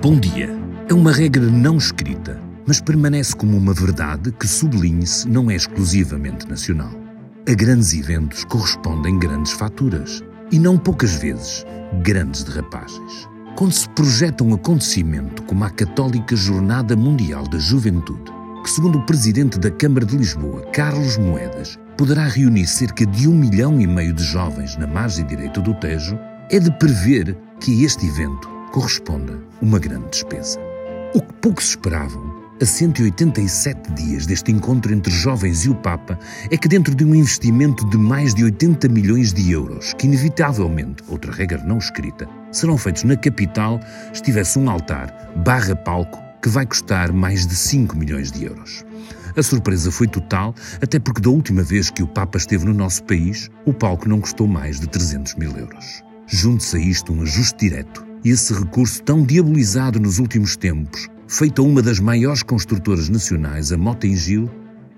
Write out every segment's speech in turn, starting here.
Bom dia. É uma regra não escrita, mas permanece como uma verdade que, sublinhe-se, não é exclusivamente nacional. A grandes eventos correspondem grandes faturas e, não poucas vezes, grandes derrapagens. Quando se projeta um acontecimento como a Católica Jornada Mundial da Juventude, que, segundo o presidente da Câmara de Lisboa, Carlos Moedas, poderá reunir cerca de um milhão e meio de jovens na margem direita do Tejo, é de prever que este evento corresponda uma grande despesa. O que poucos esperavam, a 187 dias deste encontro entre jovens e o Papa, é que dentro de um investimento de mais de 80 milhões de euros, que inevitavelmente, outra regra não escrita, serão feitos na capital, estivesse um altar barra palco que vai custar mais de 5 milhões de euros. A surpresa foi total, até porque da última vez que o Papa esteve no nosso país, o palco não custou mais de 300 mil euros. Junte-se a isto um ajuste direto esse recurso tão diabolizado nos últimos tempos, feito a uma das maiores construtoras nacionais, a Motengil,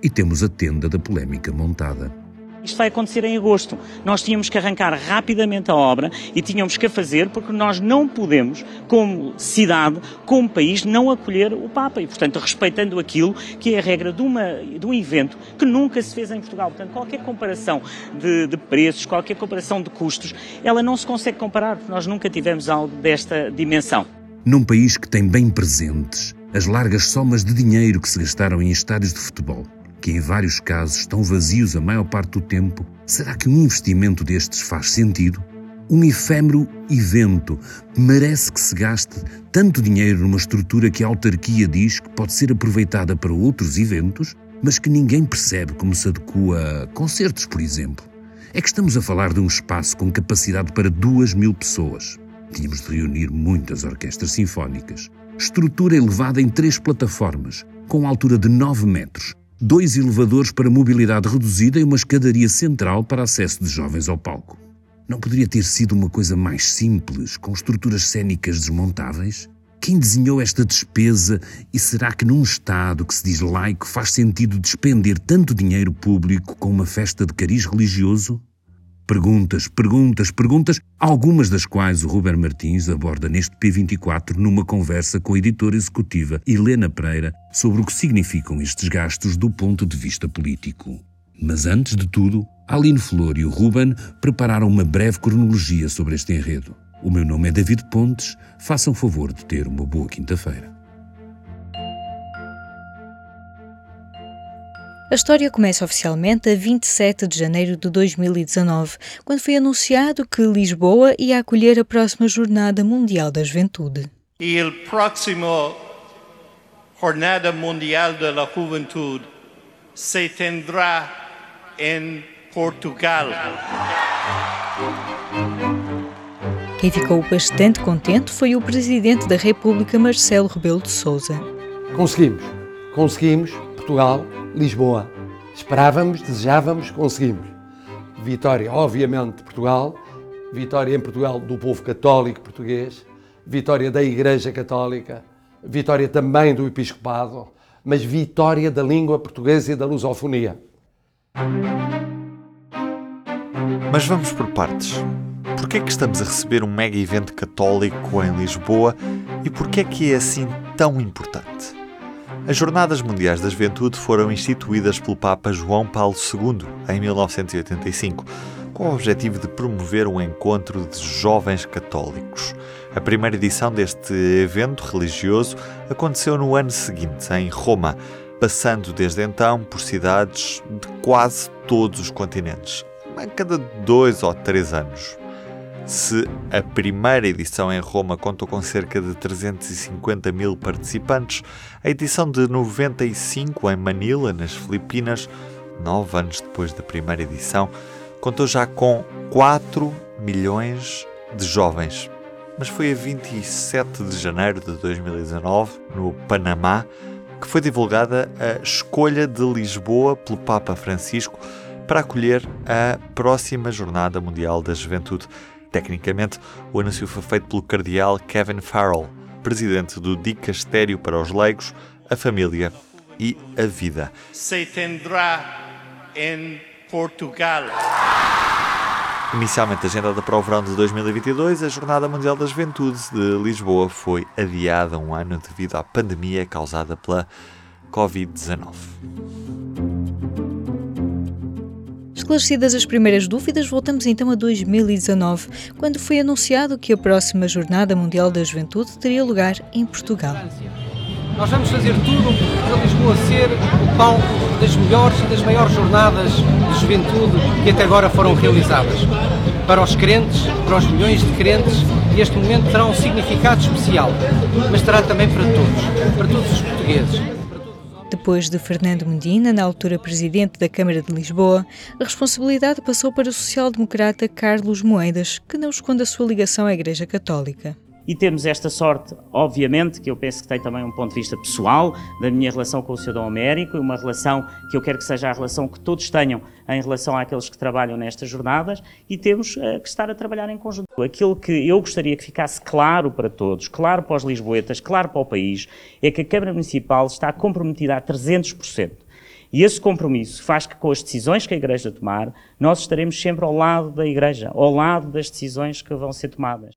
e temos a tenda da polémica montada. Isto vai acontecer em agosto. Nós tínhamos que arrancar rapidamente a obra e tínhamos que a fazer porque nós não podemos, como cidade, como país, não acolher o Papa. E, portanto, respeitando aquilo que é a regra de, uma, de um evento que nunca se fez em Portugal. Portanto, qualquer comparação de, de preços, qualquer comparação de custos, ela não se consegue comparar porque nós nunca tivemos algo desta dimensão. Num país que tem bem presentes as largas somas de dinheiro que se gastaram em estádios de futebol, que em vários casos estão vazios a maior parte do tempo, será que um investimento destes faz sentido? Um efêmero evento merece que se gaste tanto dinheiro numa estrutura que a autarquia diz que pode ser aproveitada para outros eventos, mas que ninguém percebe como se adequa a concertos, por exemplo. É que estamos a falar de um espaço com capacidade para duas mil pessoas. Tínhamos de reunir muitas orquestras sinfónicas. Estrutura elevada em três plataformas, com altura de 9 metros, dois elevadores para mobilidade reduzida e uma escadaria central para acesso de jovens ao palco. Não poderia ter sido uma coisa mais simples, com estruturas cênicas desmontáveis? Quem desenhou esta despesa e será que num Estado que se diz laico faz sentido despender tanto dinheiro público com uma festa de cariz religioso? Perguntas, perguntas, perguntas, algumas das quais o Ruber Martins aborda neste P24 numa conversa com a editora executiva Helena Pereira sobre o que significam estes gastos do ponto de vista político. Mas antes de tudo, Aline Flor e o Ruben prepararam uma breve cronologia sobre este enredo. O meu nome é David Pontes, façam favor de ter uma boa quinta-feira. A história começa oficialmente a 27 de janeiro de 2019, quando foi anunciado que Lisboa ia acolher a próxima Jornada Mundial da Juventude. E o próximo Jornada Mundial da Juventude se tendrá em Portugal. Quem ficou bastante contente foi o Presidente da República, Marcelo Rebelo de Sousa. Conseguimos, conseguimos, Portugal Lisboa. Esperávamos, desejávamos, conseguimos. Vitória, obviamente, de Portugal, vitória em Portugal do povo católico português, vitória da Igreja Católica, vitória também do Episcopado, mas vitória da língua portuguesa e da lusofonia. Mas vamos por partes. Porquê é que estamos a receber um mega evento católico em Lisboa e porquê é que é assim tão importante? As Jornadas Mundiais da Juventude foram instituídas pelo Papa João Paulo II em 1985, com o objetivo de promover um encontro de jovens católicos. A primeira edição deste evento religioso aconteceu no ano seguinte, em Roma, passando desde então por cidades de quase todos os continentes, a cada dois ou três anos. Se a primeira edição em Roma contou com cerca de 350 mil participantes, a edição de 95 em Manila, nas Filipinas, nove anos depois da primeira edição, contou já com 4 milhões de jovens. Mas foi a 27 de janeiro de 2019, no Panamá, que foi divulgada a escolha de Lisboa pelo Papa Francisco para acolher a próxima Jornada Mundial da Juventude Tecnicamente, o anúncio foi feito pelo cardeal Kevin Farrell, presidente do Dicastério para os Leigos, a Família e a Vida. Se tendrá em Portugal. Inicialmente agendada para o verão de 2022, a Jornada Mundial da Juventude de Lisboa foi adiada um ano devido à pandemia causada pela Covid-19. Esclarecidas as primeiras dúvidas, voltamos então a 2019, quando foi anunciado que a próxima Jornada Mundial da Juventude teria lugar em Portugal. Nós vamos fazer tudo para Lisboa ser o palco das melhores e das maiores jornadas de juventude que até agora foram realizadas. Para os crentes, para os milhões de crentes, este momento terá um significado especial, mas terá também para todos, para todos os portugueses. Depois de Fernando Medina, na altura presidente da Câmara de Lisboa, a responsabilidade passou para o social-democrata Carlos Moedas, que não esconde a sua ligação à Igreja Católica. E temos esta sorte, obviamente, que eu penso que tem também um ponto de vista pessoal, da minha relação com o cidadão Américo, e uma relação que eu quero que seja a relação que todos tenham em relação àqueles que trabalham nestas jornadas, e temos uh, que estar a trabalhar em conjunto. Aquilo que eu gostaria que ficasse claro para todos, claro para os lisboetas, claro para o país, é que a Câmara Municipal está comprometida a 300%. E esse compromisso faz que, com as decisões que a Igreja tomar, nós estaremos sempre ao lado da Igreja, ao lado das decisões que vão ser tomadas.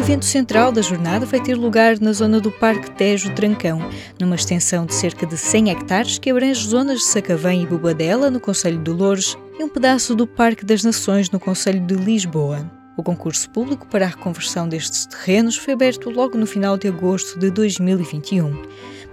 O evento central da jornada vai ter lugar na zona do Parque Tejo Trancão, numa extensão de cerca de 100 hectares que abrange zonas de Sacavém e Bobadela, no Conselho de Louros, e um pedaço do Parque das Nações, no Conselho de Lisboa. O concurso público para a reconversão destes terrenos foi aberto logo no final de agosto de 2021.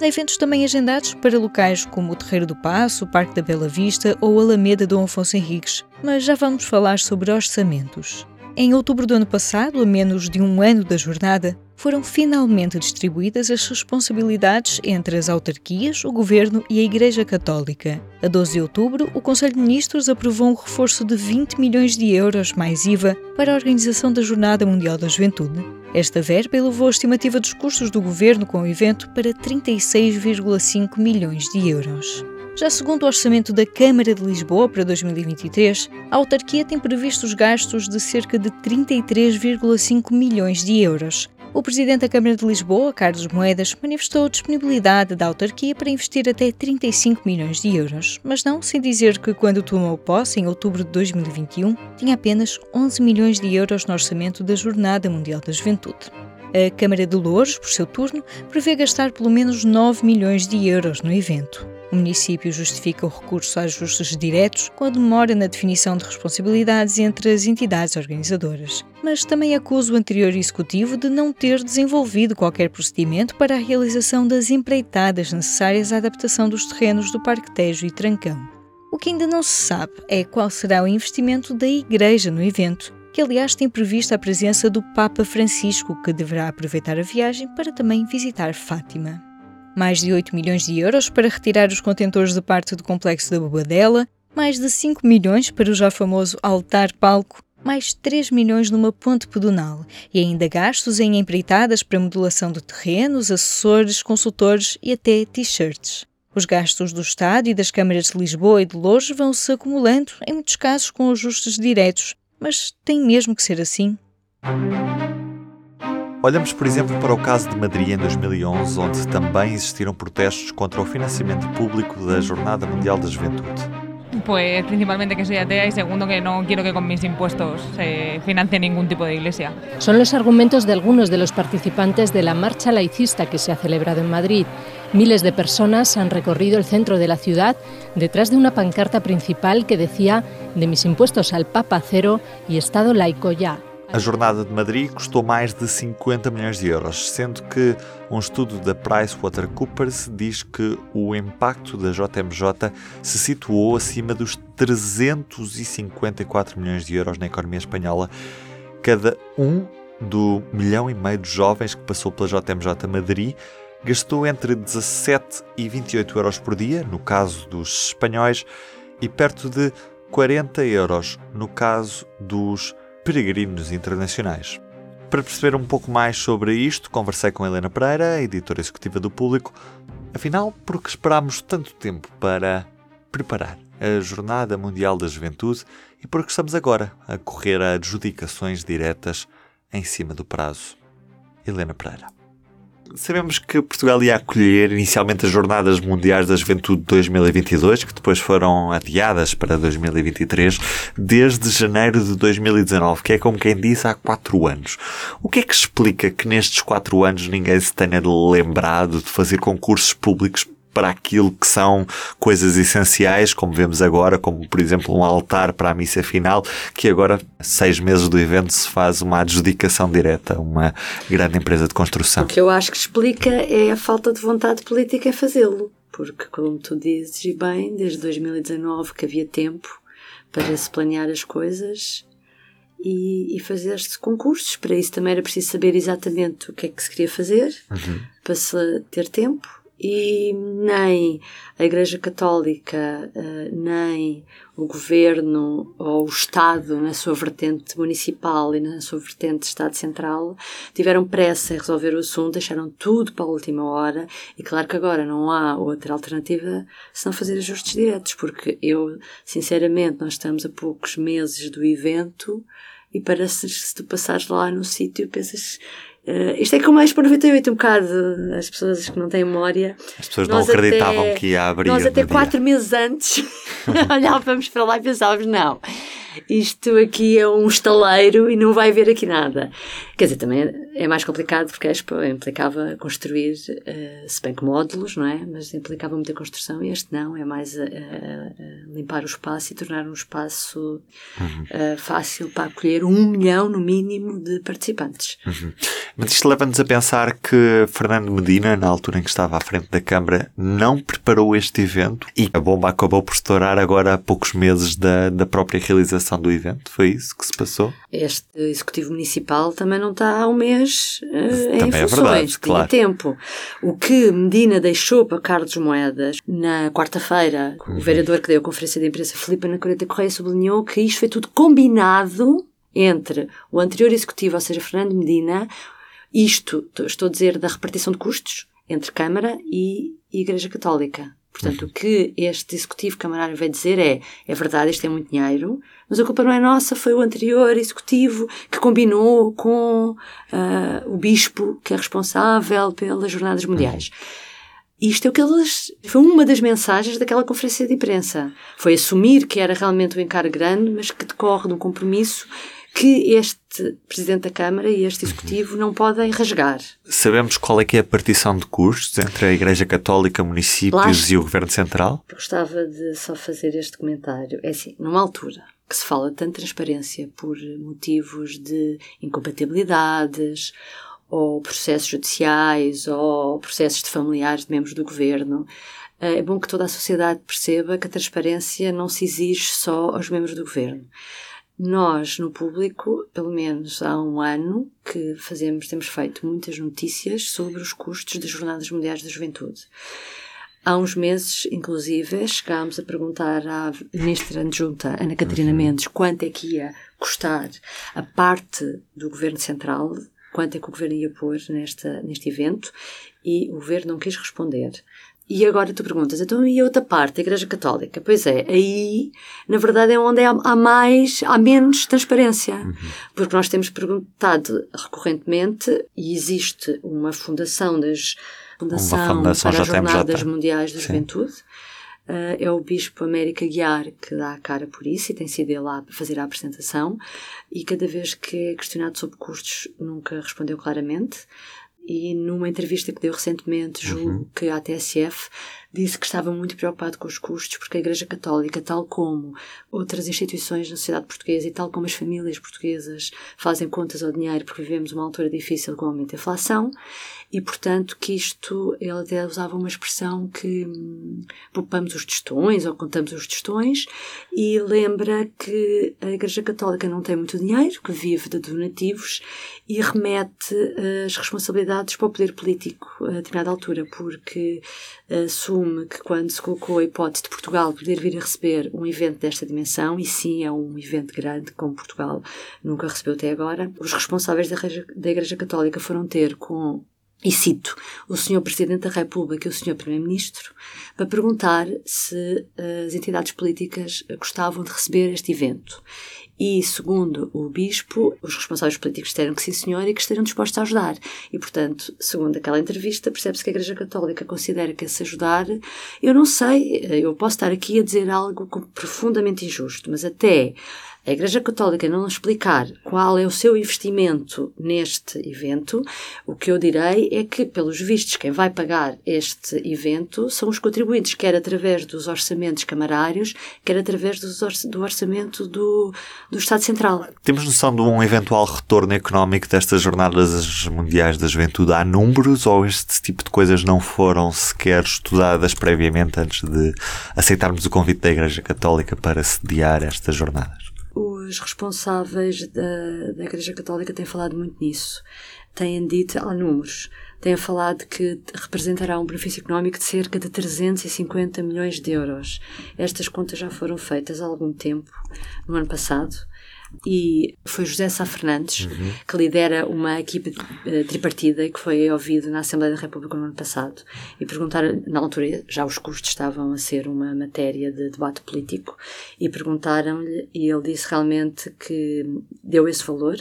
Há eventos também agendados para locais como o Terreiro do Passo, o Parque da Bela Vista ou a Alameda Dom Afonso Henriques, mas já vamos falar sobre orçamentos. Em outubro do ano passado, a menos de um ano da jornada, foram finalmente distribuídas as responsabilidades entre as autarquias, o Governo e a Igreja Católica. A 12 de outubro, o Conselho de Ministros aprovou um reforço de 20 milhões de euros mais IVA para a organização da Jornada Mundial da Juventude. Esta verba elevou a estimativa dos custos do Governo com o evento para 36,5 milhões de euros. Já segundo o orçamento da Câmara de Lisboa para 2023, a autarquia tem previstos gastos de cerca de 33,5 milhões de euros. O presidente da Câmara de Lisboa, Carlos Moedas, manifestou a disponibilidade da autarquia para investir até 35 milhões de euros, mas não sem dizer que, quando tomou posse, em outubro de 2021, tinha apenas 11 milhões de euros no orçamento da Jornada Mundial da Juventude. A Câmara de Louros, por seu turno, prevê gastar pelo menos 9 milhões de euros no evento. O município justifica o recurso a ajustes diretos com a demora na definição de responsabilidades entre as entidades organizadoras, mas também acusa o anterior executivo de não ter desenvolvido qualquer procedimento para a realização das empreitadas necessárias à adaptação dos terrenos do Parque Tejo e Trancão. O que ainda não se sabe é qual será o investimento da Igreja no evento, que aliás tem prevista a presença do Papa Francisco, que deverá aproveitar a viagem para também visitar Fátima mais de 8 milhões de euros para retirar os contentores de parte do complexo da Bobadela, mais de 5 milhões para o já famoso altar-palco, mais 3 milhões numa ponte pedonal e ainda gastos em empreitadas para modulação de terrenos, assessores, consultores e até t-shirts. Os gastos do Estado e das câmaras de Lisboa e de Lourdes vão se acumulando, em muitos casos com ajustes diretos. Mas tem mesmo que ser assim? Olhamos, por exemplo, para o caso de Madrid em 2011, onde também existiram protestos contra o financiamento público da Jornada Mundial da Juventude. Pues principalmente que soy atea y segundo que no quiero que con mis impuestos se financie ningún tipo de iglesia. Son los argumentos de algunos de los participantes de la marcha laicista que se ha celebrado en Madrid. Miles de personas han recorrido el centro de la ciudad detrás de una pancarta principal que decía de mis impuestos al Papa cero y Estado laico ya. A jornada de Madrid custou mais de 50 milhões de euros, sendo que um estudo da PricewaterhouseCoopers diz que o impacto da JMJ se situou acima dos 354 milhões de euros na economia espanhola. Cada um do milhão e meio de jovens que passou pela JMJ Madrid gastou entre 17 e 28 euros por dia, no caso dos espanhóis, e perto de 40 euros no caso dos peregrinos internacionais. Para perceber um pouco mais sobre isto, conversei com Helena Pereira, editora executiva do Público. Afinal, por que esperámos tanto tempo para preparar a Jornada Mundial da Juventude e por que estamos agora a correr a adjudicações diretas em cima do prazo? Helena Pereira. Sabemos que Portugal ia acolher inicialmente as Jornadas Mundiais da Juventude 2022, que depois foram adiadas para 2023, desde janeiro de 2019, que é como quem disse há quatro anos. O que é que explica que nestes quatro anos ninguém se tenha lembrado de fazer concursos públicos para aquilo que são coisas essenciais, como vemos agora, como por exemplo um altar para a missa final, que agora, seis meses do evento, se faz uma adjudicação direta a uma grande empresa de construção. O que eu acho que explica é a falta de vontade política em fazê-lo. Porque, como tu dizes, e bem, desde 2019 que havia tempo para se planear as coisas e, e fazer-se concursos. Para isso também era preciso saber exatamente o que é que se queria fazer, uhum. para se ter tempo e nem a Igreja Católica, eh, nem o governo ou o Estado, na sua vertente municipal e na sua vertente Estado Central, tiveram pressa em resolver o assunto, deixaram tudo para a última hora. E claro que agora não há outra alternativa senão fazer ajustes diretos, porque eu, sinceramente, nós estamos a poucos meses do evento e parece se tu passares lá no sítio pensas Uh, isto é como a Expo 98, um bocado, as pessoas que não têm memória. As pessoas não acreditavam até, que ia abrir. Nós até quatro meses antes olhávamos para lá e pensávamos, não, isto aqui é um estaleiro e não vai haver aqui nada. Quer dizer, também é mais complicado porque a Expo implicava construir, uh, se bem que módulos, não é? Mas implicava muita construção e este não, é mais uh, uh, limpar o espaço e tornar um espaço uhum. fácil para acolher um milhão, no mínimo, de participantes. Uhum. Mas isto leva-nos a pensar que Fernando Medina, na altura em que estava à frente da Câmara, não preparou este evento e a bomba acabou por estourar agora há poucos meses da, da própria realização do evento. Foi isso que se passou? Este Executivo Municipal também não está há um mês uh, em é funções, verdade, tinha claro. tempo. O que Medina deixou para Carlos Moedas na quarta-feira, uhum. o vereador que deu a conferência de imprensa, Filipe Anacoreta Correia, sublinhou que isto foi tudo combinado entre o anterior executivo, ou seja, Fernando Medina, isto, estou a dizer, da repartição de custos entre Câmara e Igreja Católica. Portanto, o que este executivo camarário veio dizer é: é verdade, isto é muito dinheiro, mas a culpa não é nossa, foi o anterior executivo que combinou com uh, o bispo que é responsável pelas Jornadas Mundiais. Isto é o que eles. Foi uma das mensagens daquela conferência de imprensa. Foi assumir que era realmente um encargo grande, mas que decorre de um compromisso que este Presidente da Câmara e este Executivo uhum. não podem rasgar. Sabemos qual é que é a partição de custos entre a Igreja Católica, municípios e o Governo Central? Gostava de só fazer este comentário. É assim, numa altura que se fala de tanta transparência por motivos de incompatibilidades ou processos judiciais ou processos de familiares de membros do governo, é bom que toda a sociedade perceba que a transparência não se exige só aos membros do governo. Nós, no público, pelo menos há um ano, que fazemos, temos feito muitas notícias sobre os custos das Jornadas Mundiais da Juventude. Há uns meses, inclusive, chegámos a perguntar à ministra adjunta, Ana Catarina uhum. Mendes, quanto é que ia custar a parte do Governo Central, quanto é que o Governo ia pôr nesta, neste evento, e o Governo não quis responder. E agora tu perguntas, então e a outra parte, a Igreja Católica? Pois é, aí, na verdade, é onde há, mais, há menos transparência. Uhum. Porque nós temos perguntado recorrentemente, e existe uma fundação das, fundação, fundação para as Jornadas Mundiais da Sim. Juventude, Uh, é o Bispo América Guiar que dá a cara por isso e tem sido ele a fazer a apresentação e cada vez que é questionado sobre custos nunca respondeu claramente e numa entrevista que deu recentemente, julgo uhum. que a TSF disse que estava muito preocupado com os custos porque a Igreja Católica, tal como outras instituições na sociedade portuguesa e tal como as famílias portuguesas fazem contas ao dinheiro porque vivemos uma altura difícil com o aumento da inflação e, portanto, que isto, ele até usava uma expressão que hum, poupamos os testões ou contamos os testões e lembra que a Igreja Católica não tem muito dinheiro, que vive de donativos e remete as responsabilidades para o poder político a determinada altura, porque assume que quando se colocou a hipótese de Portugal poder vir a receber um evento desta dimensão, e sim é um evento grande, como Portugal nunca recebeu até agora, os responsáveis da Igreja, da Igreja Católica foram ter com e cito o Sr. Presidente da República e o Sr. Primeiro-Ministro para perguntar se as entidades políticas gostavam de receber este evento. E, segundo o Bispo, os responsáveis políticos disseram que sim, senhor, e que estariam dispostos a ajudar. E, portanto, segundo aquela entrevista, percebe-se que a Igreja Católica considera que esse ajudar, eu não sei, eu posso estar aqui a dizer algo profundamente injusto, mas até a Igreja Católica não explicar qual é o seu investimento neste evento, o que eu direi é que, pelos vistos, quem vai pagar este evento são os contribuintes, quer através dos orçamentos camarários, quer através do orçamento do, do Estado Central. Temos noção de um eventual retorno económico destas Jornadas Mundiais da Juventude? Há números ou este tipo de coisas não foram sequer estudadas previamente antes de aceitarmos o convite da Igreja Católica para sediar estas jornadas? Os responsáveis da, da Igreja Católica têm falado muito nisso. Têm dito, há números, têm falado que representará um benefício económico de cerca de 350 milhões de euros. Estas contas já foram feitas há algum tempo, no ano passado, e foi José Sá Fernandes uhum. que lidera uma equipe uh, tripartida que foi ouvido na Assembleia da República no ano passado e perguntaram, na altura já os custos estavam a ser uma matéria de debate político e perguntaram-lhe e ele disse realmente que deu esse valor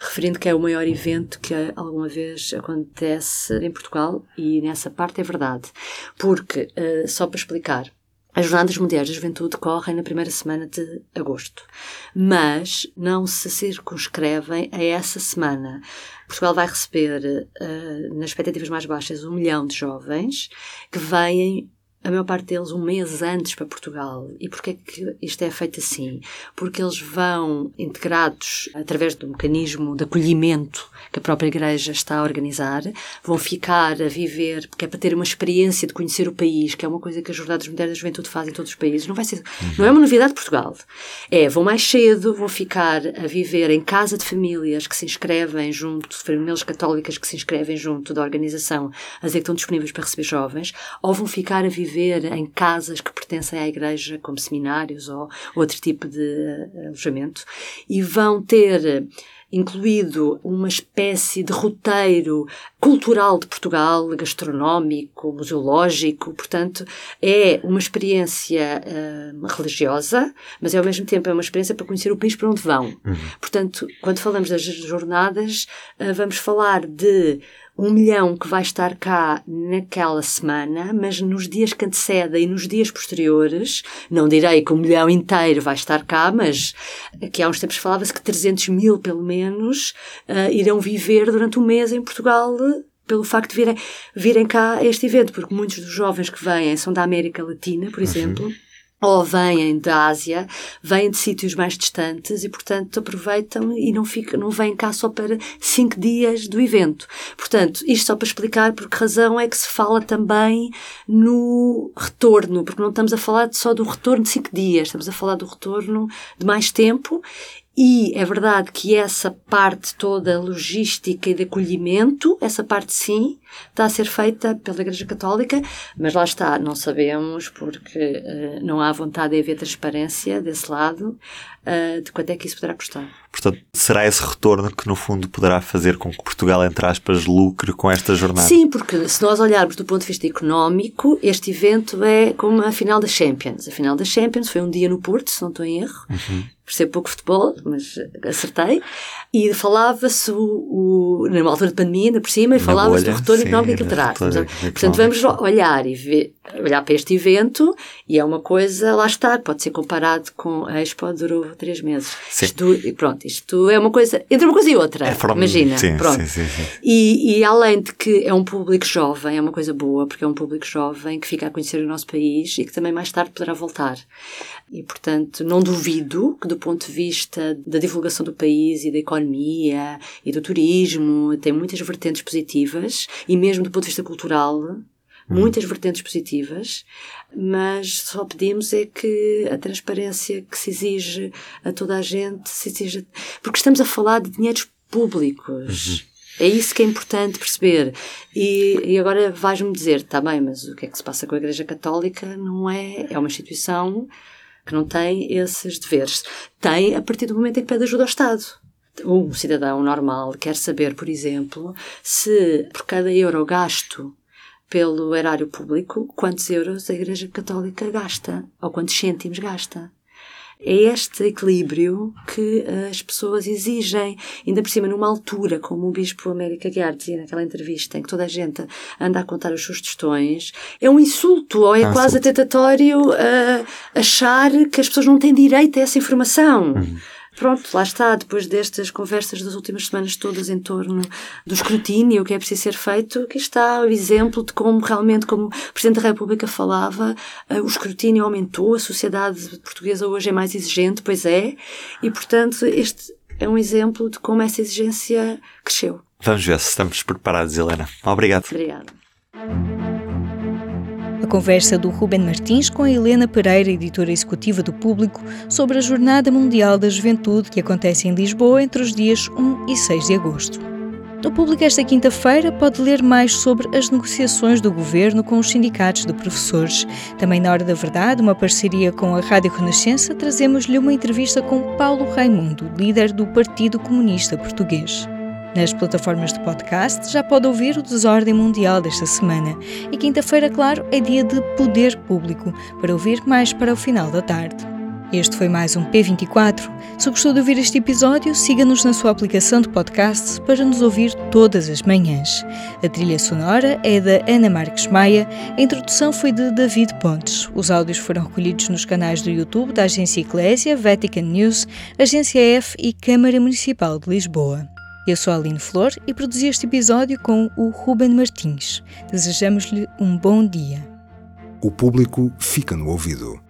referindo que é o maior evento que alguma vez acontece em Portugal e nessa parte é verdade porque, uh, só para explicar as Jornadas Mundiais da Juventude decorrem na primeira semana de agosto, mas não se circunscrevem a essa semana. Portugal vai receber, uh, nas expectativas mais baixas, um milhão de jovens que vêm a maior parte deles um mês antes para Portugal. E porquê é que isto é feito assim? Porque eles vão integrados através do mecanismo de acolhimento que a própria Igreja está a organizar, vão ficar a viver, porque é para ter uma experiência de conhecer o país, que é uma coisa que as Jornadas Modernas da Juventude fazem em todos os países. Não vai ser, não é uma novidade de Portugal. É, vão mais cedo, vão ficar a viver em casa de famílias que se inscrevem junto, de famílias católicas que se inscrevem junto da organização, a dizer que estão disponíveis para receber jovens, ou vão ficar a viver viver em casas que pertencem à igreja, como seminários ou outro tipo de eh, alojamento, e vão ter incluído uma espécie de roteiro cultural de Portugal, gastronómico, museológico, portanto, é uma experiência uh, religiosa, mas é ao mesmo tempo é uma experiência para conhecer o país para onde vão. Uhum. Portanto, quando falamos das jornadas, vamos falar de um milhão que vai estar cá naquela semana, mas nos dias que antecedem e nos dias posteriores, não direi que um milhão inteiro vai estar cá, mas aqui há uns tempos falava-se que 300 mil, pelo menos, uh, irão viver durante um mês em Portugal pelo facto de virem, virem cá a este evento, porque muitos dos jovens que vêm são da América Latina, por uhum. Ou vêm da Ásia, vêm de sítios mais distantes e, portanto, aproveitam e não, ficam, não vêm cá só para cinco dias do evento. Portanto, isto só para explicar por que razão é que se fala também no retorno, porque não estamos a falar só do retorno de cinco dias, estamos a falar do retorno de mais tempo e é verdade que essa parte toda logística e de acolhimento, essa parte sim, está a ser feita pela Igreja Católica, mas lá está, não sabemos porque uh, não há vontade de haver transparência desse lado uh, de quanto é que isso poderá custar. Portanto, será esse retorno que no fundo poderá fazer com que Portugal, entre aspas, lucre com esta jornada? Sim, porque se nós olharmos do ponto de vista económico, este evento é como a final da Champions. A final da Champions foi um dia no Porto, se não estou em erro. Uhum percebo pouco futebol, mas acertei. E falava-se, o, o, numa altura de pandemia, ainda por cima, e falava-se do retorno sim, económico que terá. Portanto, vamos olhar e ver, olhar para este evento, e é uma coisa, lá está, pode ser comparado com a Expo durou três meses. Sim. Isto, pronto, isto é uma coisa, entre uma coisa e outra, é forma, imagina. Sim, pronto. Sim, e, e além de que é um público jovem, é uma coisa boa, porque é um público jovem que fica a conhecer o nosso país e que também mais tarde poderá voltar. E, portanto, não duvido que, do ponto de vista da divulgação do país e da economia e do turismo, tem muitas vertentes positivas, e mesmo do ponto de vista cultural, uhum. muitas vertentes positivas, mas só pedimos é que a transparência que se exige a toda a gente se exija. Porque estamos a falar de dinheiros públicos. Uhum. É isso que é importante perceber. E, e agora vais-me dizer, está bem, mas o que é que se passa com a Igreja Católica não é. É uma instituição que não tem esses deveres. Tem a partir do momento em que pede ajuda ao Estado. Um cidadão normal quer saber, por exemplo, se por cada euro gasto pelo erário público, quantos euros a Igreja Católica gasta, ou quantos cêntimos gasta. É este equilíbrio que as pessoas exigem, ainda por cima numa altura, como o Bispo América Guiar dizia naquela entrevista, em que toda a gente anda a contar as suas tostões, é um insulto, ou é ah, quase atentatório uh, achar que as pessoas não têm direito a essa informação. Uhum. Pronto, lá está, depois destas conversas das últimas semanas todas em torno do escrutínio, o que é preciso ser feito, aqui está o exemplo de como realmente, como o Presidente da República falava, eh, o escrutínio aumentou, a sociedade portuguesa hoje é mais exigente, pois é, e portanto este é um exemplo de como essa exigência cresceu. Vamos ver se estamos preparados, Helena. Obrigado. Obrigada. Conversa do Ruben Martins com a Helena Pereira, editora executiva do Público, sobre a Jornada Mundial da Juventude que acontece em Lisboa entre os dias 1 e 6 de agosto. No Público esta quinta-feira pode ler mais sobre as negociações do governo com os sindicatos de professores. Também na Hora da Verdade, uma parceria com a Rádio Renascença, trazemos-lhe uma entrevista com Paulo Raimundo, líder do Partido Comunista Português. Nas plataformas de podcast já pode ouvir o Desordem Mundial desta semana. E quinta-feira, claro, é dia de poder público, para ouvir mais para o final da tarde. Este foi mais um P24. Se gostou de ouvir este episódio, siga-nos na sua aplicação de podcast para nos ouvir todas as manhãs. A trilha sonora é da Ana Marques Maia, a introdução foi de David Pontes. Os áudios foram recolhidos nos canais do YouTube da Agência Eclésia, Vatican News, Agência F e Câmara Municipal de Lisboa. Eu sou a Aline Flor e produzi este episódio com o Ruben Martins. Desejamos-lhe um bom dia. O público fica no ouvido.